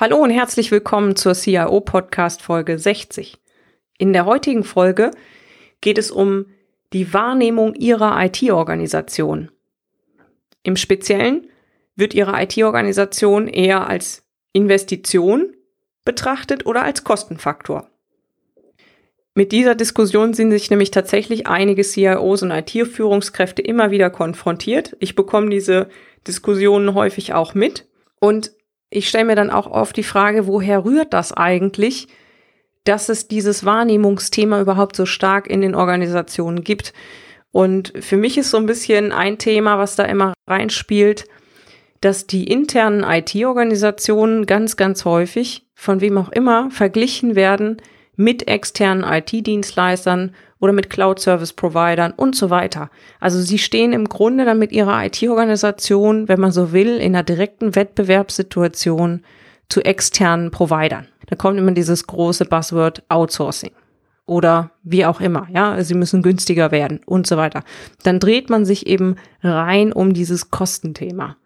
Hallo und herzlich willkommen zur CIO Podcast Folge 60. In der heutigen Folge geht es um die Wahrnehmung Ihrer IT-Organisation. Im Speziellen wird Ihre IT-Organisation eher als Investition betrachtet oder als Kostenfaktor. Mit dieser Diskussion sind sich nämlich tatsächlich einige CIOs und IT-Führungskräfte immer wieder konfrontiert. Ich bekomme diese Diskussionen häufig auch mit. Und ich stelle mir dann auch oft die Frage, woher rührt das eigentlich, dass es dieses Wahrnehmungsthema überhaupt so stark in den Organisationen gibt. Und für mich ist so ein bisschen ein Thema, was da immer reinspielt, dass die internen IT-Organisationen ganz, ganz häufig, von wem auch immer, verglichen werden mit externen IT-Dienstleistern oder mit Cloud-Service-Providern und so weiter. Also sie stehen im Grunde dann mit ihrer IT-Organisation, wenn man so will, in einer direkten Wettbewerbssituation zu externen Providern. Da kommt immer dieses große Buzzword Outsourcing oder wie auch immer, ja, sie müssen günstiger werden und so weiter. Dann dreht man sich eben rein um dieses Kostenthema.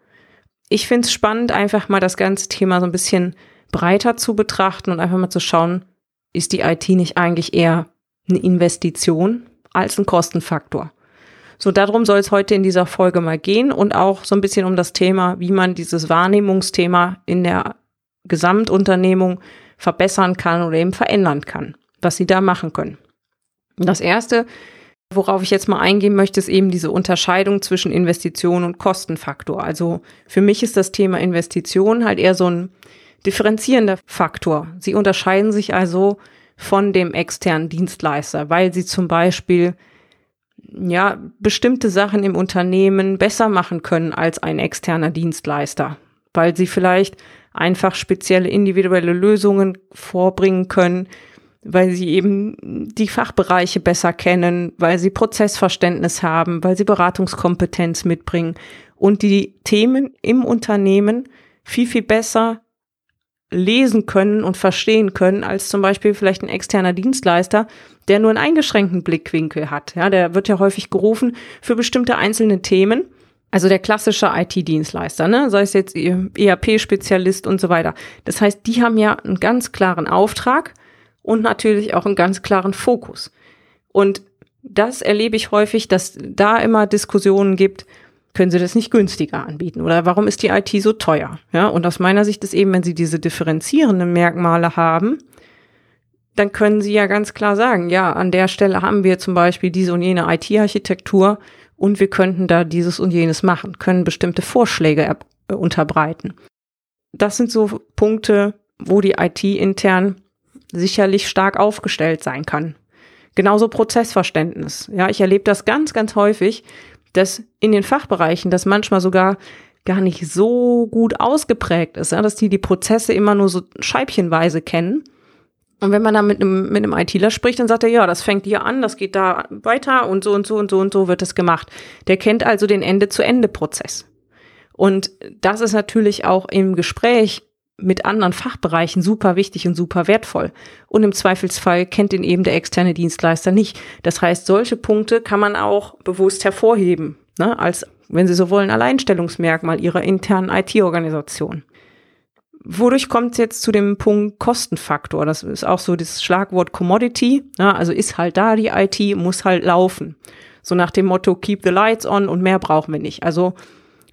Ich finde es spannend, einfach mal das ganze Thema so ein bisschen breiter zu betrachten und einfach mal zu schauen, ist die IT nicht eigentlich eher eine Investition als ein Kostenfaktor. So, darum soll es heute in dieser Folge mal gehen und auch so ein bisschen um das Thema, wie man dieses Wahrnehmungsthema in der Gesamtunternehmung verbessern kann oder eben verändern kann, was sie da machen können. Das erste, worauf ich jetzt mal eingehen möchte, ist eben diese Unterscheidung zwischen Investition und Kostenfaktor. Also für mich ist das Thema Investition halt eher so ein differenzierender Faktor. Sie unterscheiden sich also von dem externen Dienstleister, weil sie zum Beispiel ja bestimmte Sachen im Unternehmen besser machen können als ein externer Dienstleister, weil sie vielleicht einfach spezielle individuelle Lösungen vorbringen können, weil sie eben die Fachbereiche besser kennen, weil sie Prozessverständnis haben, weil sie Beratungskompetenz mitbringen und die Themen im Unternehmen viel, viel besser lesen können und verstehen können, als zum Beispiel vielleicht ein externer Dienstleister, der nur einen eingeschränkten Blickwinkel hat. Ja, der wird ja häufig gerufen für bestimmte einzelne Themen. Also der klassische IT-Dienstleister, ne? sei es jetzt ERP-Spezialist und so weiter. Das heißt, die haben ja einen ganz klaren Auftrag und natürlich auch einen ganz klaren Fokus. Und das erlebe ich häufig, dass da immer Diskussionen gibt, können Sie das nicht günstiger anbieten? Oder warum ist die IT so teuer? Ja, und aus meiner Sicht ist eben, wenn Sie diese differenzierenden Merkmale haben, dann können Sie ja ganz klar sagen, ja, an der Stelle haben wir zum Beispiel diese und jene IT-Architektur und wir könnten da dieses und jenes machen, können bestimmte Vorschläge äh, unterbreiten. Das sind so Punkte, wo die IT intern sicherlich stark aufgestellt sein kann. Genauso Prozessverständnis. Ja, ich erlebe das ganz, ganz häufig, dass in den Fachbereichen das manchmal sogar gar nicht so gut ausgeprägt ist, ja, dass die die Prozesse immer nur so scheibchenweise kennen. Und wenn man dann mit einem, mit einem ITler spricht, dann sagt er, ja, das fängt hier an, das geht da weiter und so und so und so und so wird es gemacht. Der kennt also den Ende-zu-Ende-Prozess. Und das ist natürlich auch im Gespräch mit anderen Fachbereichen super wichtig und super wertvoll. Und im Zweifelsfall kennt ihn eben der externe Dienstleister nicht. Das heißt, solche Punkte kann man auch bewusst hervorheben, ne, als, wenn Sie so wollen, Alleinstellungsmerkmal Ihrer internen IT-Organisation. Wodurch kommt es jetzt zu dem Punkt Kostenfaktor? Das ist auch so das Schlagwort Commodity. Ne, also ist halt da die IT, muss halt laufen. So nach dem Motto Keep the lights on und mehr brauchen wir nicht. Also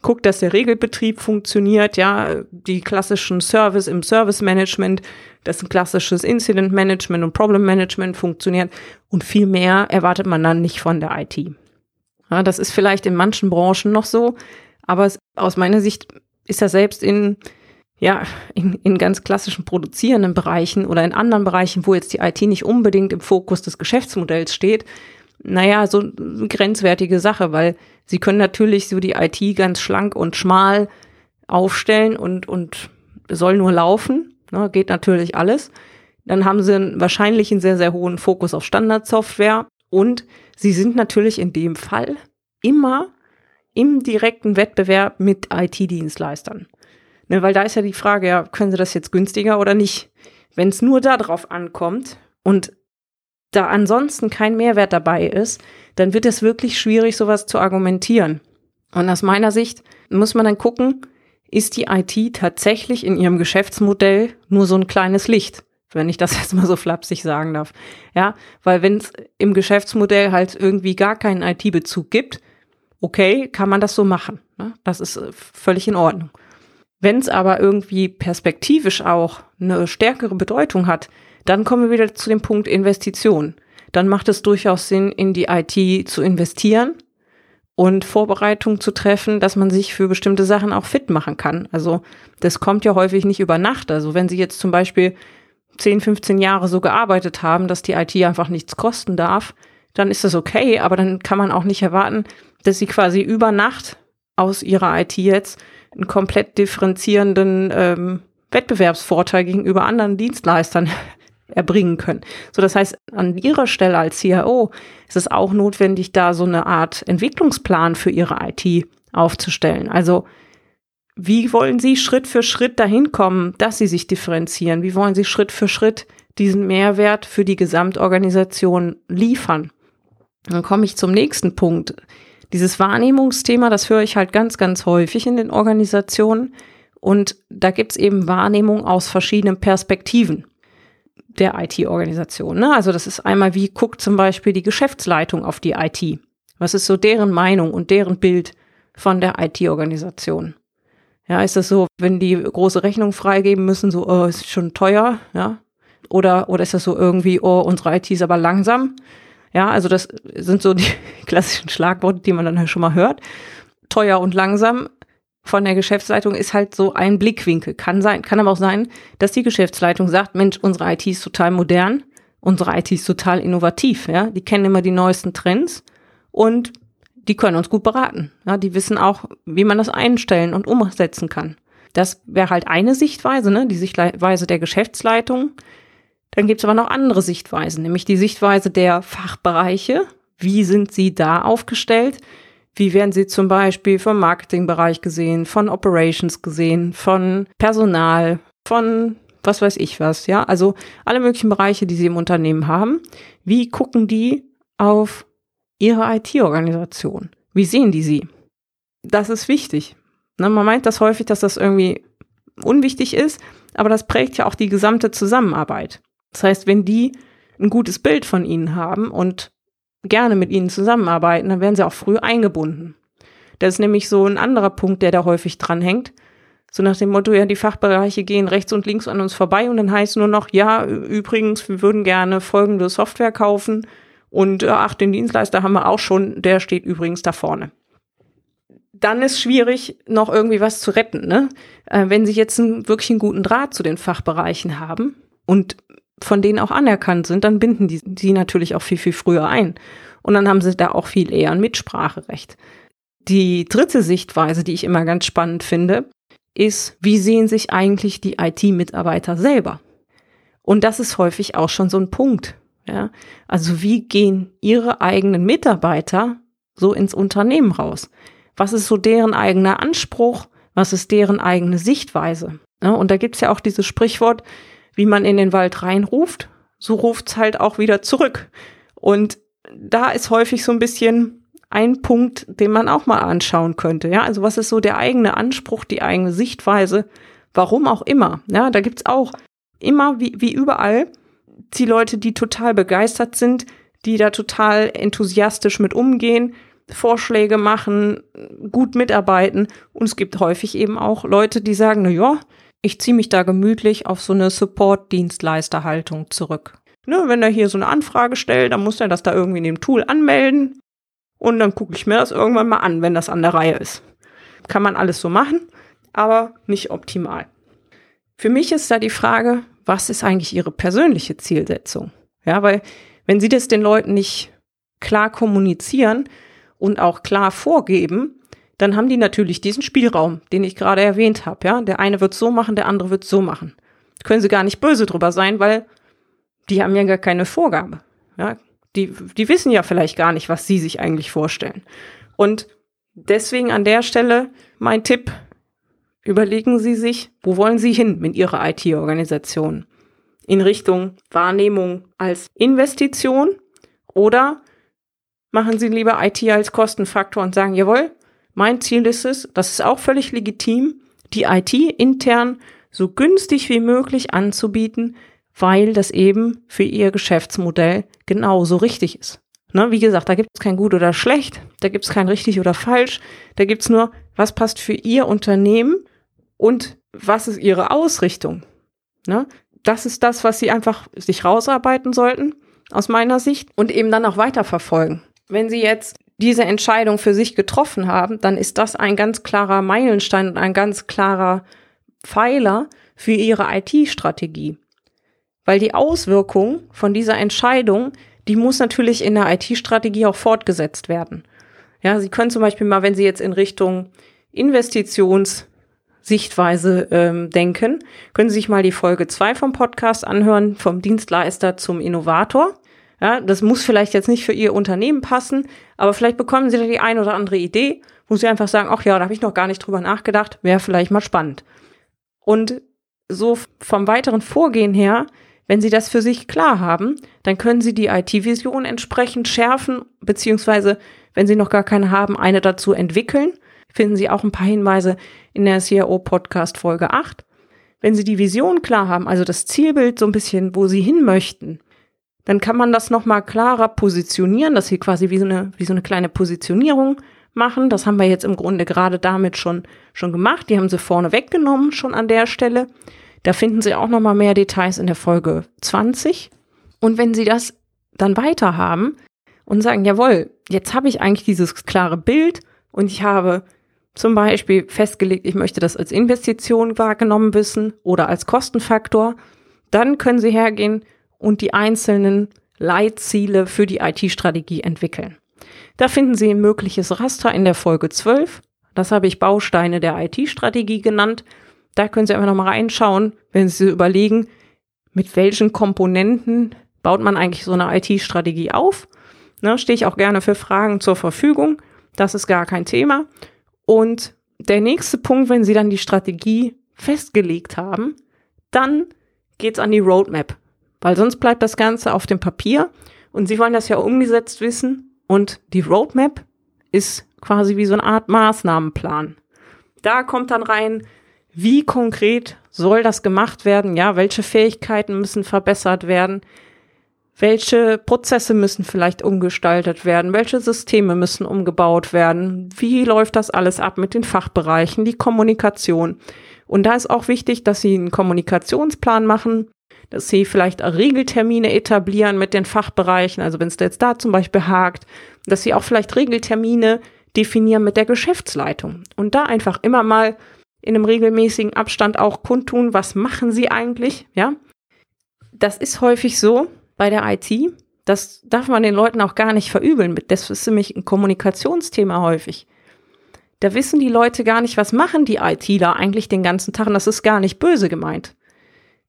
guckt, dass der Regelbetrieb funktioniert, ja, die klassischen Service im Service Management, das ein klassisches Incident Management und Problem Management funktioniert und viel mehr erwartet man dann nicht von der IT. Ja, das ist vielleicht in manchen Branchen noch so, aber es, aus meiner Sicht ist das selbst in ja, in, in ganz klassischen produzierenden Bereichen oder in anderen Bereichen, wo jetzt die IT nicht unbedingt im Fokus des Geschäftsmodells steht, naja, so eine grenzwertige Sache, weil sie können natürlich so die IT ganz schlank und schmal aufstellen und, und soll nur laufen. Ne, geht natürlich alles. Dann haben sie wahrscheinlich einen sehr, sehr hohen Fokus auf Standardsoftware und sie sind natürlich in dem Fall immer im direkten Wettbewerb mit IT-Dienstleistern. Ne, weil da ist ja die Frage, ja, können sie das jetzt günstiger oder nicht? Wenn es nur darauf ankommt und da ansonsten kein Mehrwert dabei ist, dann wird es wirklich schwierig, sowas zu argumentieren. Und aus meiner Sicht muss man dann gucken, ist die IT tatsächlich in ihrem Geschäftsmodell nur so ein kleines Licht, wenn ich das jetzt mal so flapsig sagen darf. Ja, weil wenn es im Geschäftsmodell halt irgendwie gar keinen IT-Bezug gibt, okay, kann man das so machen. Ne? Das ist äh, völlig in Ordnung. Wenn es aber irgendwie perspektivisch auch eine stärkere Bedeutung hat, dann kommen wir wieder zu dem Punkt Investition. Dann macht es durchaus Sinn, in die IT zu investieren und Vorbereitungen zu treffen, dass man sich für bestimmte Sachen auch fit machen kann. Also das kommt ja häufig nicht über Nacht. Also wenn Sie jetzt zum Beispiel 10, 15 Jahre so gearbeitet haben, dass die IT einfach nichts kosten darf, dann ist das okay, aber dann kann man auch nicht erwarten, dass Sie quasi über Nacht aus Ihrer IT jetzt einen komplett differenzierenden ähm, Wettbewerbsvorteil gegenüber anderen Dienstleistern erbringen können. So, das heißt, an Ihrer Stelle als CIO ist es auch notwendig, da so eine Art Entwicklungsplan für Ihre IT aufzustellen. Also, wie wollen Sie Schritt für Schritt dahin kommen, dass Sie sich differenzieren? Wie wollen Sie Schritt für Schritt diesen Mehrwert für die Gesamtorganisation liefern? Dann komme ich zum nächsten Punkt. Dieses Wahrnehmungsthema, das höre ich halt ganz, ganz häufig in den Organisationen. Und da gibt es eben Wahrnehmung aus verschiedenen Perspektiven der IT-Organisation. Ne? Also das ist einmal, wie guckt zum Beispiel die Geschäftsleitung auf die IT? Was ist so deren Meinung und deren Bild von der IT-Organisation? Ja, ist das so, wenn die große Rechnung freigeben müssen, so, oh, ist schon teuer, ja? Oder, oder ist das so irgendwie, oh, unsere IT ist aber langsam? Ja, also das sind so die klassischen Schlagworte, die man dann halt schon mal hört. Teuer und langsam von der Geschäftsleitung ist halt so ein Blickwinkel. Kann sein, kann aber auch sein, dass die Geschäftsleitung sagt, Mensch, unsere IT ist total modern, unsere IT ist total innovativ, ja. Die kennen immer die neuesten Trends und die können uns gut beraten. Ja, die wissen auch, wie man das einstellen und umsetzen kann. Das wäre halt eine Sichtweise, ne, die Sichtweise der Geschäftsleitung. Dann gibt's aber noch andere Sichtweisen, nämlich die Sichtweise der Fachbereiche. Wie sind sie da aufgestellt? Wie werden sie zum Beispiel vom Marketingbereich gesehen, von Operations gesehen, von Personal, von was weiß ich was, ja? Also alle möglichen Bereiche, die sie im Unternehmen haben. Wie gucken die auf ihre IT-Organisation? Wie sehen die sie? Das ist wichtig. Ne, man meint das häufig, dass das irgendwie unwichtig ist, aber das prägt ja auch die gesamte Zusammenarbeit. Das heißt, wenn die ein gutes Bild von ihnen haben und gerne mit ihnen zusammenarbeiten, dann werden sie auch früh eingebunden. Das ist nämlich so ein anderer Punkt, der da häufig dranhängt. So nach dem Motto, ja, die Fachbereiche gehen rechts und links an uns vorbei und dann heißt nur noch, ja, übrigens, wir würden gerne folgende Software kaufen und äh, ach, den Dienstleister haben wir auch schon, der steht übrigens da vorne. Dann ist schwierig, noch irgendwie was zu retten. Ne? Äh, wenn Sie jetzt einen, wirklich einen guten Draht zu den Fachbereichen haben und von denen auch anerkannt sind, dann binden die sie natürlich auch viel, viel früher ein. Und dann haben sie da auch viel eher ein Mitspracherecht. Die dritte Sichtweise, die ich immer ganz spannend finde, ist, wie sehen sich eigentlich die IT-Mitarbeiter selber? Und das ist häufig auch schon so ein Punkt. Ja? Also wie gehen ihre eigenen Mitarbeiter so ins Unternehmen raus? Was ist so deren eigener Anspruch? Was ist deren eigene Sichtweise? Ja, und da gibt's ja auch dieses Sprichwort, wie man in den Wald reinruft, so ruft's halt auch wieder zurück. Und da ist häufig so ein bisschen ein Punkt, den man auch mal anschauen könnte. Ja, also was ist so der eigene Anspruch, die eigene Sichtweise? Warum auch immer. Ja, da gibt's auch immer wie, wie überall die Leute, die total begeistert sind, die da total enthusiastisch mit umgehen, Vorschläge machen, gut mitarbeiten. Und es gibt häufig eben auch Leute, die sagen, na ja, ich ziehe mich da gemütlich auf so eine Support-Dienstleisterhaltung zurück. Ne, wenn er hier so eine Anfrage stellt, dann muss er das da irgendwie in dem Tool anmelden und dann gucke ich mir das irgendwann mal an, wenn das an der Reihe ist. Kann man alles so machen, aber nicht optimal. Für mich ist da die Frage, was ist eigentlich Ihre persönliche Zielsetzung? Ja, weil wenn Sie das den Leuten nicht klar kommunizieren und auch klar vorgeben, dann haben die natürlich diesen Spielraum, den ich gerade erwähnt habe. Ja, der eine wird so machen, der andere wird so machen. Können sie gar nicht böse drüber sein, weil die haben ja gar keine Vorgabe. Ja, die, die wissen ja vielleicht gar nicht, was sie sich eigentlich vorstellen. Und deswegen an der Stelle mein Tipp, überlegen Sie sich, wo wollen Sie hin mit Ihrer IT-Organisation? In Richtung Wahrnehmung als Investition oder machen Sie lieber IT als Kostenfaktor und sagen, jawohl, mein Ziel ist es, das ist auch völlig legitim, die IT intern so günstig wie möglich anzubieten, weil das eben für Ihr Geschäftsmodell genauso richtig ist. Ne, wie gesagt, da gibt es kein gut oder schlecht, da gibt es kein richtig oder falsch, da gibt es nur, was passt für Ihr Unternehmen und was ist Ihre Ausrichtung. Ne? Das ist das, was Sie einfach sich rausarbeiten sollten, aus meiner Sicht, und eben dann auch weiterverfolgen. Wenn Sie jetzt diese Entscheidung für sich getroffen haben, dann ist das ein ganz klarer Meilenstein und ein ganz klarer Pfeiler für Ihre IT-Strategie. Weil die Auswirkung von dieser Entscheidung, die muss natürlich in der IT-Strategie auch fortgesetzt werden. Ja, Sie können zum Beispiel mal, wenn Sie jetzt in Richtung Investitionssichtweise ähm, denken, können Sie sich mal die Folge zwei vom Podcast anhören, vom Dienstleister zum Innovator. Ja, das muss vielleicht jetzt nicht für Ihr Unternehmen passen, aber vielleicht bekommen Sie da die ein oder andere Idee, wo Sie einfach sagen, ach ja, da habe ich noch gar nicht drüber nachgedacht, wäre vielleicht mal spannend. Und so vom weiteren Vorgehen her, wenn Sie das für sich klar haben, dann können Sie die IT-Vision entsprechend schärfen, beziehungsweise, wenn Sie noch gar keine haben, eine dazu entwickeln. Finden Sie auch ein paar Hinweise in der CIO-Podcast Folge 8. Wenn Sie die Vision klar haben, also das Zielbild so ein bisschen, wo Sie hin möchten, dann kann man das nochmal klarer positionieren, dass sie quasi wie so eine, wie so eine kleine Positionierung machen. Das haben wir jetzt im Grunde gerade damit schon, schon gemacht. Die haben sie vorne weggenommen, schon an der Stelle. Da finden Sie auch nochmal mehr Details in der Folge 20. Und wenn Sie das dann weiter haben und sagen, jawohl, jetzt habe ich eigentlich dieses klare Bild und ich habe zum Beispiel festgelegt, ich möchte das als Investition wahrgenommen wissen oder als Kostenfaktor, dann können Sie hergehen und die einzelnen Leitziele für die IT-Strategie entwickeln. Da finden Sie ein mögliches Raster in der Folge 12. Das habe ich Bausteine der IT-Strategie genannt. Da können Sie einfach nochmal reinschauen, wenn Sie überlegen, mit welchen Komponenten baut man eigentlich so eine IT-Strategie auf. Ne, Stehe ich auch gerne für Fragen zur Verfügung. Das ist gar kein Thema. Und der nächste Punkt, wenn Sie dann die Strategie festgelegt haben, dann geht's an die Roadmap. Weil sonst bleibt das Ganze auf dem Papier und Sie wollen das ja umgesetzt wissen und die Roadmap ist quasi wie so eine Art Maßnahmenplan. Da kommt dann rein, wie konkret soll das gemacht werden? Ja, welche Fähigkeiten müssen verbessert werden? Welche Prozesse müssen vielleicht umgestaltet werden? Welche Systeme müssen umgebaut werden? Wie läuft das alles ab mit den Fachbereichen, die Kommunikation? Und da ist auch wichtig, dass Sie einen Kommunikationsplan machen, dass sie vielleicht Regeltermine etablieren mit den Fachbereichen, also wenn es jetzt da zum Beispiel hakt, dass sie auch vielleicht Regeltermine definieren mit der Geschäftsleitung und da einfach immer mal in einem regelmäßigen Abstand auch kundtun, was machen sie eigentlich, ja. Das ist häufig so bei der IT, das darf man den Leuten auch gar nicht verübeln. Das ist nämlich ein Kommunikationsthema häufig. Da wissen die Leute gar nicht, was machen die ITler eigentlich den ganzen Tag und das ist gar nicht böse gemeint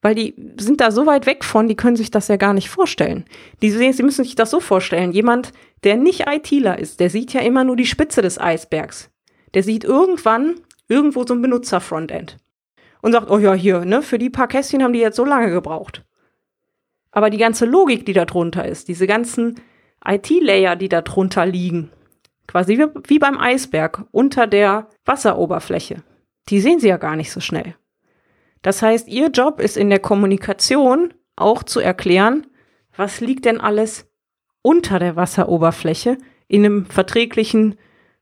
weil die sind da so weit weg von, die können sich das ja gar nicht vorstellen. Die sehen, sie müssen sich das so vorstellen. Jemand, der nicht ITler ist, der sieht ja immer nur die Spitze des Eisbergs. Der sieht irgendwann irgendwo so ein Benutzerfrontend und sagt, oh ja, hier, ne, für die paar Kästchen haben die jetzt so lange gebraucht. Aber die ganze Logik, die da drunter ist, diese ganzen IT-Layer, die da drunter liegen, quasi wie, wie beim Eisberg unter der Wasseroberfläche, die sehen sie ja gar nicht so schnell. Das heißt, Ihr Job ist in der Kommunikation auch zu erklären, was liegt denn alles unter der Wasseroberfläche in einem verträglichen,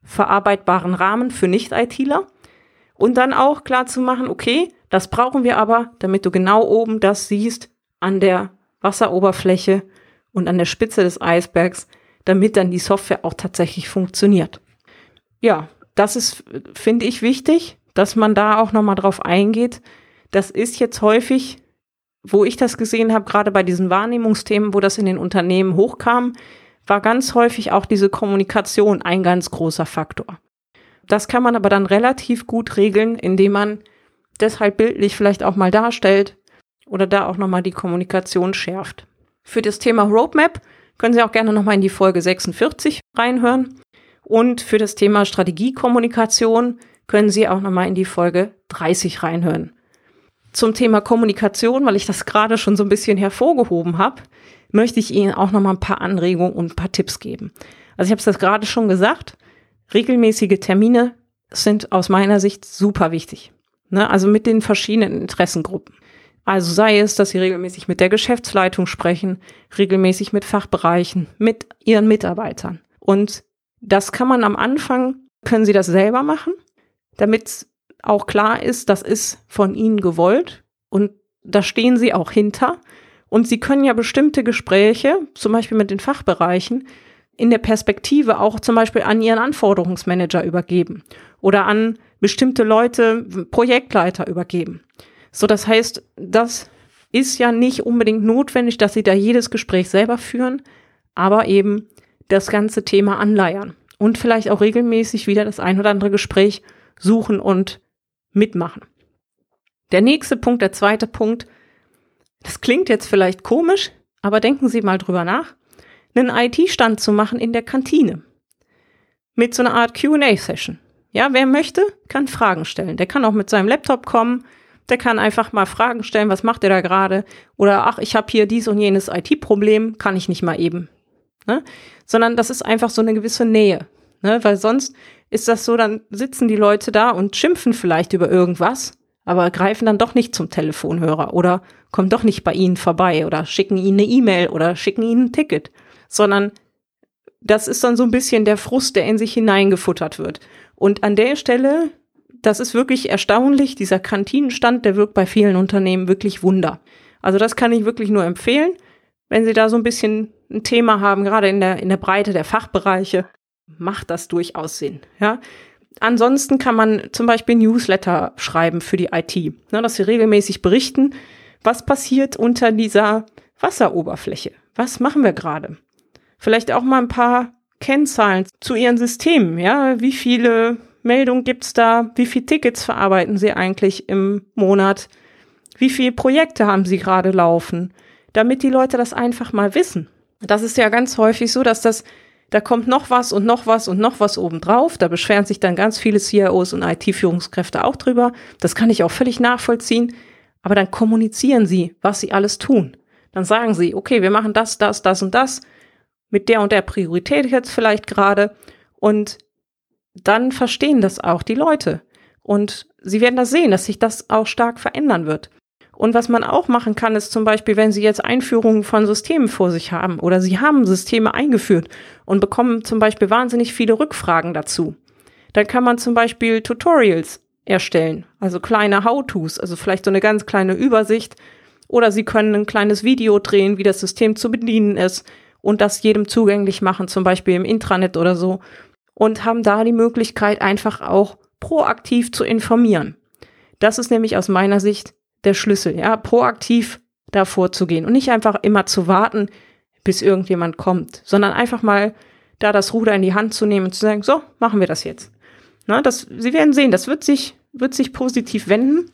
verarbeitbaren Rahmen für Nicht-ITler und dann auch klar zu machen, okay, das brauchen wir aber, damit du genau oben das siehst an der Wasseroberfläche und an der Spitze des Eisbergs, damit dann die Software auch tatsächlich funktioniert. Ja, das ist, finde ich, wichtig, dass man da auch nochmal drauf eingeht, das ist jetzt häufig, wo ich das gesehen habe, gerade bei diesen Wahrnehmungsthemen, wo das in den Unternehmen hochkam, war ganz häufig auch diese Kommunikation ein ganz großer Faktor. Das kann man aber dann relativ gut regeln, indem man deshalb bildlich vielleicht auch mal darstellt oder da auch nochmal die Kommunikation schärft. Für das Thema Roadmap können Sie auch gerne nochmal in die Folge 46 reinhören. Und für das Thema Strategiekommunikation können Sie auch nochmal in die Folge 30 reinhören. Zum Thema Kommunikation, weil ich das gerade schon so ein bisschen hervorgehoben habe, möchte ich Ihnen auch nochmal ein paar Anregungen und ein paar Tipps geben. Also ich habe es das gerade schon gesagt, regelmäßige Termine sind aus meiner Sicht super wichtig. Ne? Also mit den verschiedenen Interessengruppen. Also sei es, dass Sie regelmäßig mit der Geschäftsleitung sprechen, regelmäßig mit Fachbereichen, mit Ihren Mitarbeitern. Und das kann man am Anfang, können Sie das selber machen, damit auch klar ist, das ist von Ihnen gewollt und da stehen Sie auch hinter. Und Sie können ja bestimmte Gespräche, zum Beispiel mit den Fachbereichen, in der Perspektive auch zum Beispiel an Ihren Anforderungsmanager übergeben oder an bestimmte Leute, Projektleiter übergeben. So, das heißt, das ist ja nicht unbedingt notwendig, dass Sie da jedes Gespräch selber führen, aber eben das ganze Thema anleiern und vielleicht auch regelmäßig wieder das ein oder andere Gespräch suchen und mitmachen. Der nächste Punkt, der zweite Punkt, das klingt jetzt vielleicht komisch, aber denken Sie mal drüber nach, einen IT-Stand zu machen in der Kantine. Mit so einer Art QA-Session. Ja, wer möchte, kann Fragen stellen. Der kann auch mit seinem Laptop kommen, der kann einfach mal Fragen stellen, was macht er da gerade? Oder ach, ich habe hier dies und jenes IT-Problem, kann ich nicht mal eben. Ne? Sondern das ist einfach so eine gewisse Nähe. Ne? Weil sonst ist das so, dann sitzen die Leute da und schimpfen vielleicht über irgendwas, aber greifen dann doch nicht zum Telefonhörer oder kommen doch nicht bei ihnen vorbei oder schicken ihnen eine E-Mail oder schicken ihnen ein Ticket, sondern das ist dann so ein bisschen der Frust, der in sich hineingefuttert wird. Und an der Stelle, das ist wirklich erstaunlich, dieser Kantinenstand, der wirkt bei vielen Unternehmen wirklich Wunder. Also das kann ich wirklich nur empfehlen, wenn Sie da so ein bisschen ein Thema haben, gerade in der, in der Breite der Fachbereiche, macht das durchaus Sinn. Ja? Ansonsten kann man zum Beispiel Newsletter schreiben für die IT, ne, dass sie regelmäßig berichten, was passiert unter dieser Wasseroberfläche. Was machen wir gerade? Vielleicht auch mal ein paar Kennzahlen zu ihren Systemen. Ja, wie viele Meldungen gibt's da? Wie viele Tickets verarbeiten sie eigentlich im Monat? Wie viele Projekte haben sie gerade laufen? Damit die Leute das einfach mal wissen. Das ist ja ganz häufig so, dass das da kommt noch was und noch was und noch was obendrauf. Da beschweren sich dann ganz viele CIOs und IT-Führungskräfte auch drüber. Das kann ich auch völlig nachvollziehen. Aber dann kommunizieren sie, was sie alles tun. Dann sagen sie, okay, wir machen das, das, das und das mit der und der Priorität jetzt vielleicht gerade. Und dann verstehen das auch die Leute. Und sie werden das sehen, dass sich das auch stark verändern wird. Und was man auch machen kann, ist zum Beispiel, wenn Sie jetzt Einführungen von Systemen vor sich haben oder Sie haben Systeme eingeführt und bekommen zum Beispiel wahnsinnig viele Rückfragen dazu, dann kann man zum Beispiel Tutorials erstellen, also kleine How-Tos, also vielleicht so eine ganz kleine Übersicht. Oder Sie können ein kleines Video drehen, wie das System zu bedienen ist und das jedem zugänglich machen, zum Beispiel im Intranet oder so. Und haben da die Möglichkeit, einfach auch proaktiv zu informieren. Das ist nämlich aus meiner Sicht der Schlüssel, ja, proaktiv da vorzugehen und nicht einfach immer zu warten, bis irgendjemand kommt, sondern einfach mal da das Ruder in die Hand zu nehmen und zu sagen, so, machen wir das jetzt. Na, das, Sie werden sehen, das wird sich, wird sich positiv wenden.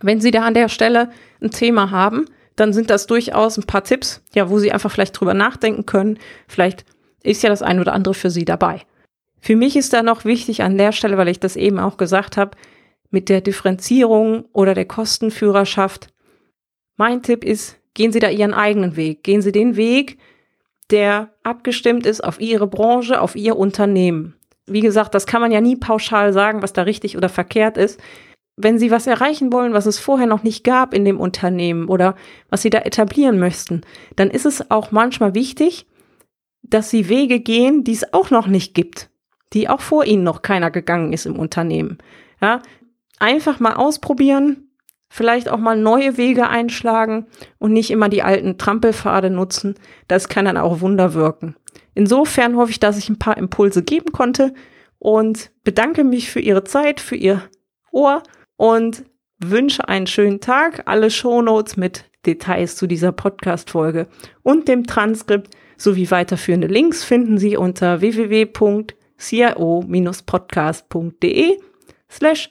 Wenn Sie da an der Stelle ein Thema haben, dann sind das durchaus ein paar Tipps, ja, wo Sie einfach vielleicht drüber nachdenken können. Vielleicht ist ja das ein oder andere für Sie dabei. Für mich ist da noch wichtig an der Stelle, weil ich das eben auch gesagt habe, mit der Differenzierung oder der Kostenführerschaft. Mein Tipp ist, gehen Sie da Ihren eigenen Weg. Gehen Sie den Weg, der abgestimmt ist auf Ihre Branche, auf Ihr Unternehmen. Wie gesagt, das kann man ja nie pauschal sagen, was da richtig oder verkehrt ist. Wenn Sie was erreichen wollen, was es vorher noch nicht gab in dem Unternehmen oder was Sie da etablieren möchten, dann ist es auch manchmal wichtig, dass Sie Wege gehen, die es auch noch nicht gibt, die auch vor Ihnen noch keiner gegangen ist im Unternehmen. Ja, einfach mal ausprobieren, vielleicht auch mal neue Wege einschlagen und nicht immer die alten Trampelpfade nutzen. Das kann dann auch Wunder wirken. Insofern hoffe ich, dass ich ein paar Impulse geben konnte und bedanke mich für Ihre Zeit, für Ihr Ohr und wünsche einen schönen Tag. Alle Shownotes mit Details zu dieser Podcast-Folge und dem Transkript sowie weiterführende Links finden Sie unter www cio-podcast.de slash